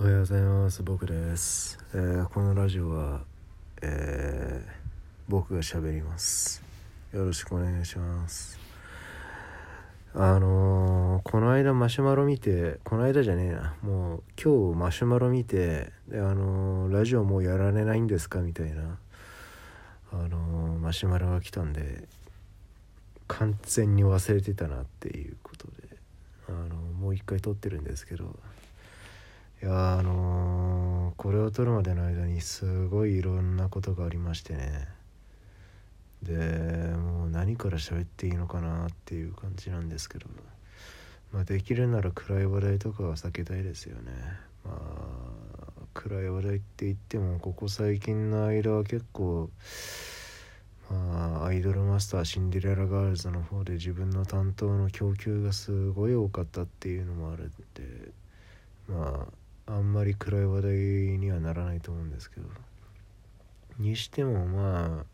おはようございます。僕です、えーこのラジオは、えー僕が喋ります。よろしくお願いします。あのーこの間マシュマロ見てこの間じゃねえな。もう今日マシュマロ見てであのラジオもうやられないんですかみたいな。あのマシュマロが来たんで完全に忘れてたなっていうことで。あのもう一回撮ってるんですけど。いやあのーこれを撮るまでの間にすごいいろんなことがありましてね。でもう何から喋っていいのかなっていう感じなんですけど、まあ、できるなら暗い話題とかは避けたいですよね。まあ暗い話題って言ってもここ最近の間は結構まあアイドルマスターシンデレラガールズの方で自分の担当の供給がすごい多かったっていうのもあるんでまああんまり暗い話題にはならないと思うんですけど。にしてもま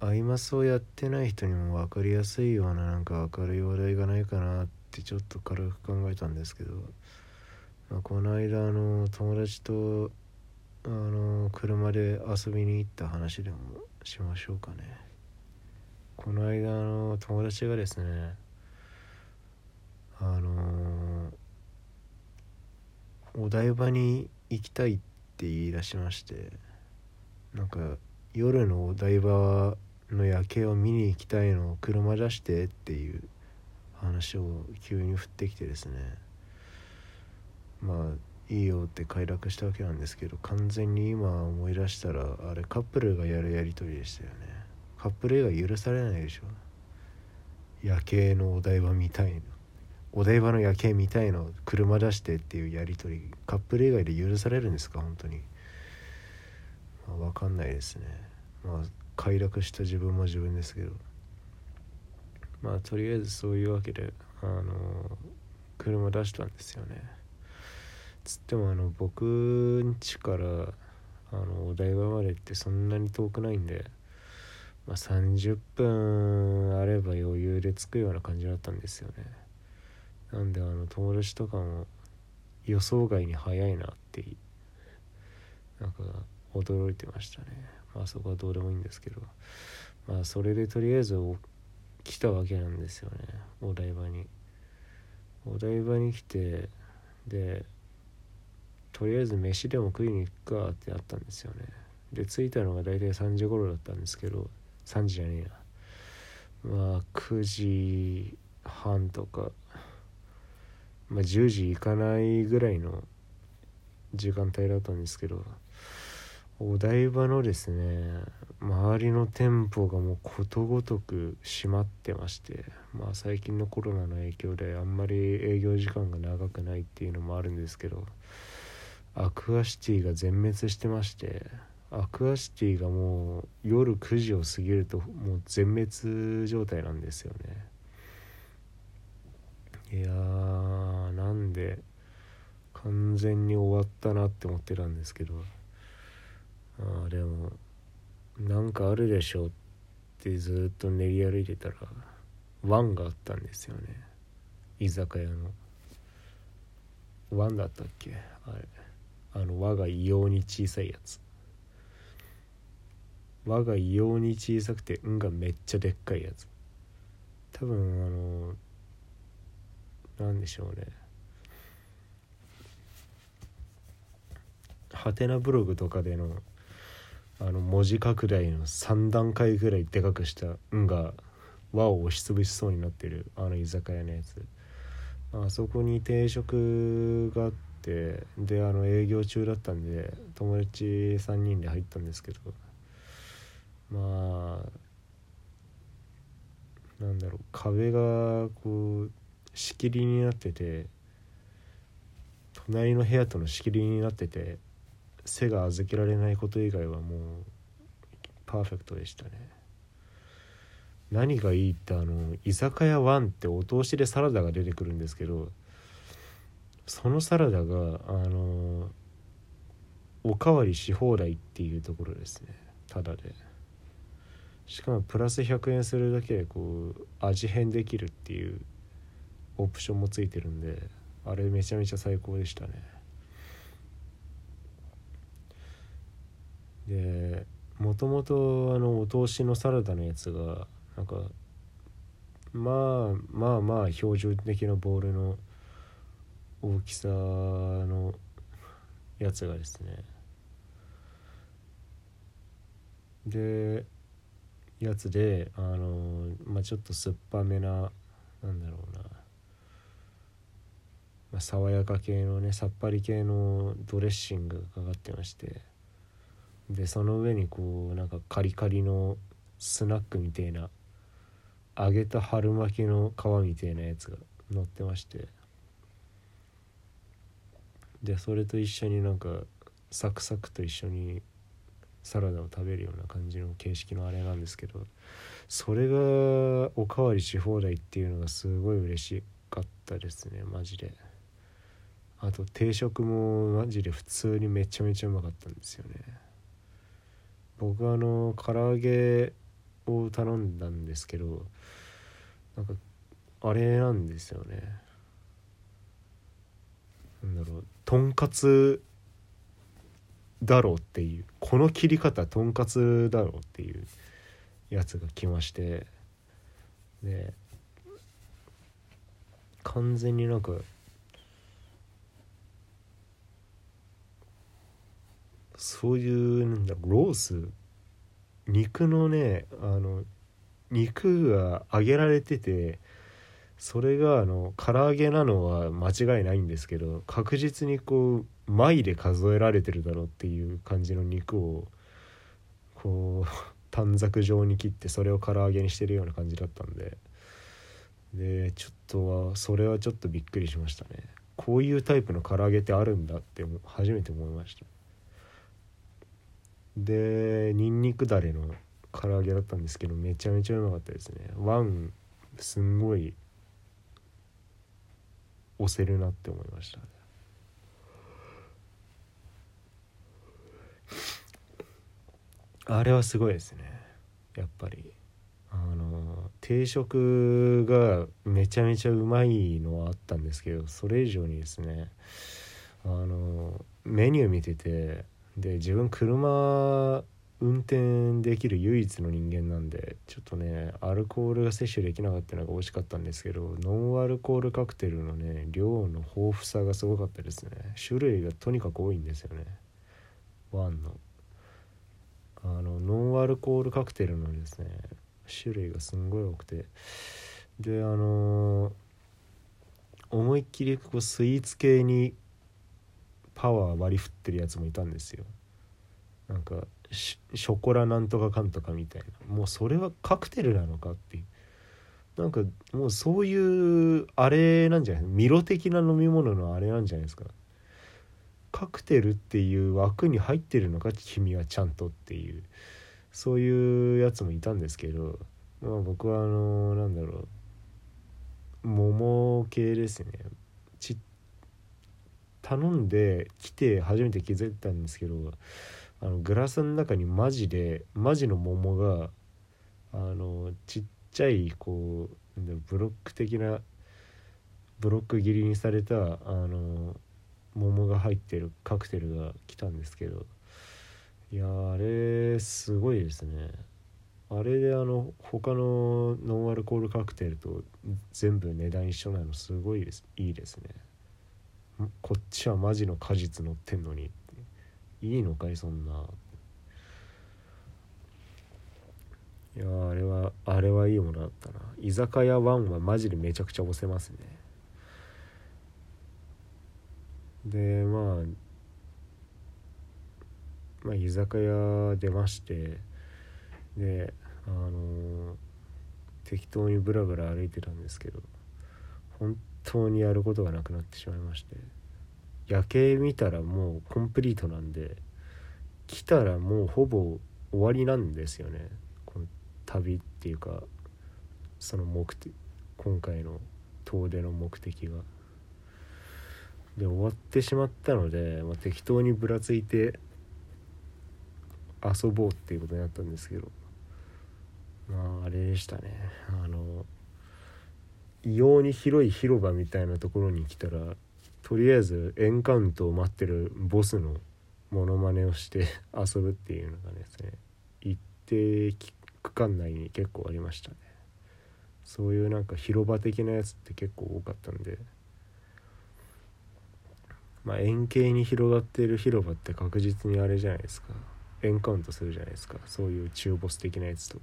あアイマスをやってない人にも分かりやすいようななんか明るい話題がないかなってちょっと軽く考えたんですけど、まあ、この間あの友達とあの車で遊びに行った話でもしましょうかね。この間の友達がですねあのお台場に行きたいって言い出しましてなんか夜のお台場の夜景を見に行きたいのを車出してっていう話を急に振ってきてですね。まあいいよって快諾したわけなんですけど完全に今思い出したらあれカップルがやるやり取りでしたよね。カップル映画許されないでしょ。夜景のお台場見たいのお台場の夜景見たいの車出してっていうやり取りカップル以外で許されるんですか？本当に、まあ、分かんないですね。まあ快諾した自分も自分ですけど。まあとりあえずそういうわけであの車出したんですよね。つってもあの僕ん家からあのお台場までってそんなに遠くないんで、まあ、30分あれば余裕で着くような感じだったんですよね。なんであの友達とかも予想外に早いなってなんか驚いてましたね。まあそこはどうでもいいんですけど。まあそれでとりあえず来たわけなんですよね。お台場に。お台場に来てでとりあえず飯でも食いに行くかってなったんですよね。で着いたのが大体3時頃だったんですけど3時じゃねえな。まあ9時半とかまあ、10時行かないぐらいの時間帯だったんですけどお台場のですね周りの店舗がもうことごとく閉まってましてまあ最近のコロナの影響であんまり営業時間が長くないっていうのもあるんですけどアクアシティが全滅してましてアクアシティがもう夜9時を過ぎるともう全滅状態なんですよね。いやーで完全に終わったなって思ってたんですけどあーでもなんかあるでしょうってずっと練り歩いてたらワンがあったんですよね。居酒屋の。ワンだったっけ？あれ。あの輪が異様に小さいやつ。輪が異様に小さくて「ん」がめっちゃでっかいやつ。多分あのなんでしょうね。ハテナブログとかでのあの文字拡大の3段階ぐらいでかくした「ん」が輪を押しつぶしそうになってるあの居酒屋のやつ。あそこに定食があってであの営業中だったんで友達3人で入ったんですけどまあなんだろう壁がこう仕切りになってて隣の部屋との仕切りになってて背が預けられないこと以外はもうパーフェクトでしたね。何がいいってあの居酒屋ワンってお通しでサラダが出てくるんですけどそのサラダがあのおかわりし放題っていうところですね。ただで。しかもプラス100円するだけでこう味変できるっていうオプションもついてるんであれめちゃめちゃ最高でしたね。でもともとあのお通しのサラダのやつがなんかまあまあまあ標準的なボールの大きさのやつがですね。でやつであのまあちょっと酸っぱめななんだろうな、まあ、爽やか系のねさっぱり系のドレッシングがかかってまして。でその上にこうなんかカリカリのスナックみたいな揚げた春巻きの皮みたいなやつが乗ってまして。でそれと一緒になんかサクサクと一緒にサラダを食べるような感じの形式のあれなんですけどそれがおかわりし放題っていうのがすごい嬉しかったですねマジで。あと定食もマジで普通にめちゃめちゃうまかったんですよね。僕あの唐揚げを頼んだんですけどなんかあれなんですよね。なんだろうとんかつだろうっていうこの切り方とんかつだろうっていうやつが来ましてで完全になんかそういうなんだロース？肉のねあの肉が揚げられててそれがあの唐揚げなのは間違いないんですけど確実にこう枚で数えられてるだろうっていう感じの肉をこう 短冊状に切ってそれを唐揚げにしてるような感じだったんで。でちょっとはそれはちょっとびっくりしましたね。こういうタイプの唐揚げってあるんだって初めて思いました。でニンニクだれの唐揚げだったんですけどめちゃめちゃうまかったですね。ワンすんごい押せるなって思いました。ねあれはすごいですね。やっぱり。あの定食がめちゃめちゃうまいのはあったんですけどそれ以上にですねあのメニュー見ててで自分車運転できる唯一の人間なんでちょっとねアルコールが摂取できなかったのが惜しかったんですけどノンアルコールカクテルのね量の豊富さがすごかったですね。種類がとにかく多いんですよね。ワンの。あのノンアルコールカクテルのですね種類がすんごい多くて。であの思いっきりこうスイーツ系にパワー割り振ってるやつもいたんですよ。なんかショコラなんとかかんとかみたいな。もうそれはカクテルなのかっていう。なんかもうそういうあれなんじゃない？ミロ的な飲み物のあれなんじゃないですか？カクテルっていう枠に入ってるのか君はちゃんとっていう。そういうやつもいたんですけど、まあ、僕はあのなんだろう。桃系ですね。頼んで来て初めて気づいたんですけどあのグラスの中にマジでマジの桃があのちっちゃいこうブロック的なブロック切りにされたあの桃が入ってるカクテルが来たんですけどいやあれすごいですね。あれであの他のノンアルコールカクテルと全部値段一緒なのすごいですいいですね。こっちはマジの果実乗ってんのにいいのかいそんな。いやあれはあれはいいものだったな。居酒屋1はマジでめちゃくちゃ押せますね。でまあまあ居酒屋出ましてであの適当にブラブラ歩いてたんですけど本当にやることがなくなってしまいまして。夜景見たらもうコンプリートなんで来たらもうほぼ終わりなんですよね。この旅っていうかその目的今回の遠出の目的が。で終わってしまったので、まあ、適当にぶらついて遊ぼうっていうことになったんですけど。まああれでしたね。あの異様に広い広場みたいなところに来たらとりあえずエンカウントを待ってるボスのモノマネをして 遊ぶっていうのがですね一定区間内に結構ありましたね。そういうなんか広場的なやつって結構多かったんで。まあ円形に広がっている広場って確実にあれじゃないですか。エンカウントするじゃないですか。そういう中ボス的なやつと。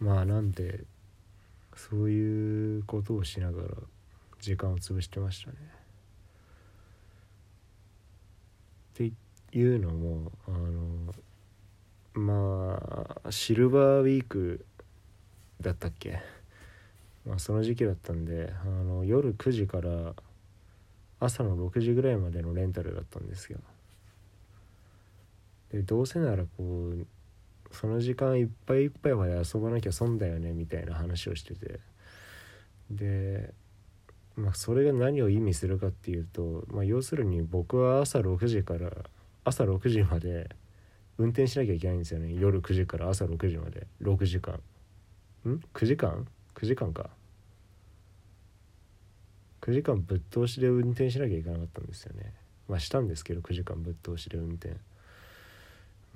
まあなんでそういうことをしながら時間を潰してましたね。っていうのもあのまあシルバーウィークだったっけ、まあ、その時期だったんであの夜9時から朝の6時ぐらいまでのレンタルだったんですよ。でどうせならこうその時間いっぱいいっぱいまで遊ばなきゃ損だよねみたいな話をしてて。でまあそれが何を意味するかっていうと、まあ、要するに僕は朝6時から朝6時まで運転しなきゃいけないんですよね。夜9時から朝6時まで。6時間。ん？9時間 ?9 時間か。9時間ぶっ通しで運転しなきゃいけなかったんですよね。まあしたんですけど9時間ぶっ通しで運転。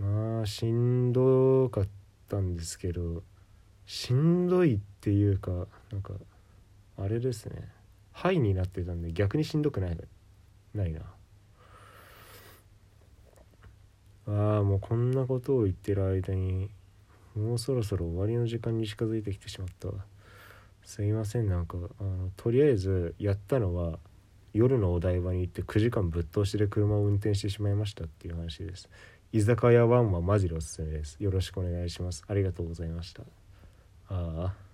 まあしんどかったんですけどしんどいっていうかなんかあれですね。ハイになってたんで逆にしんどくないないな。ああもうこんなことを言ってる間にもうそろそろ終わりの時間に近づいてきてしまったすいませんなんかあのとりあえずやったのは夜のお台場に行って9時間ぶっ通しで車を運転してしまいましたっていう話です。居酒屋ワンはマジでおすすめですよろしくお願いしますありがとうございましたああ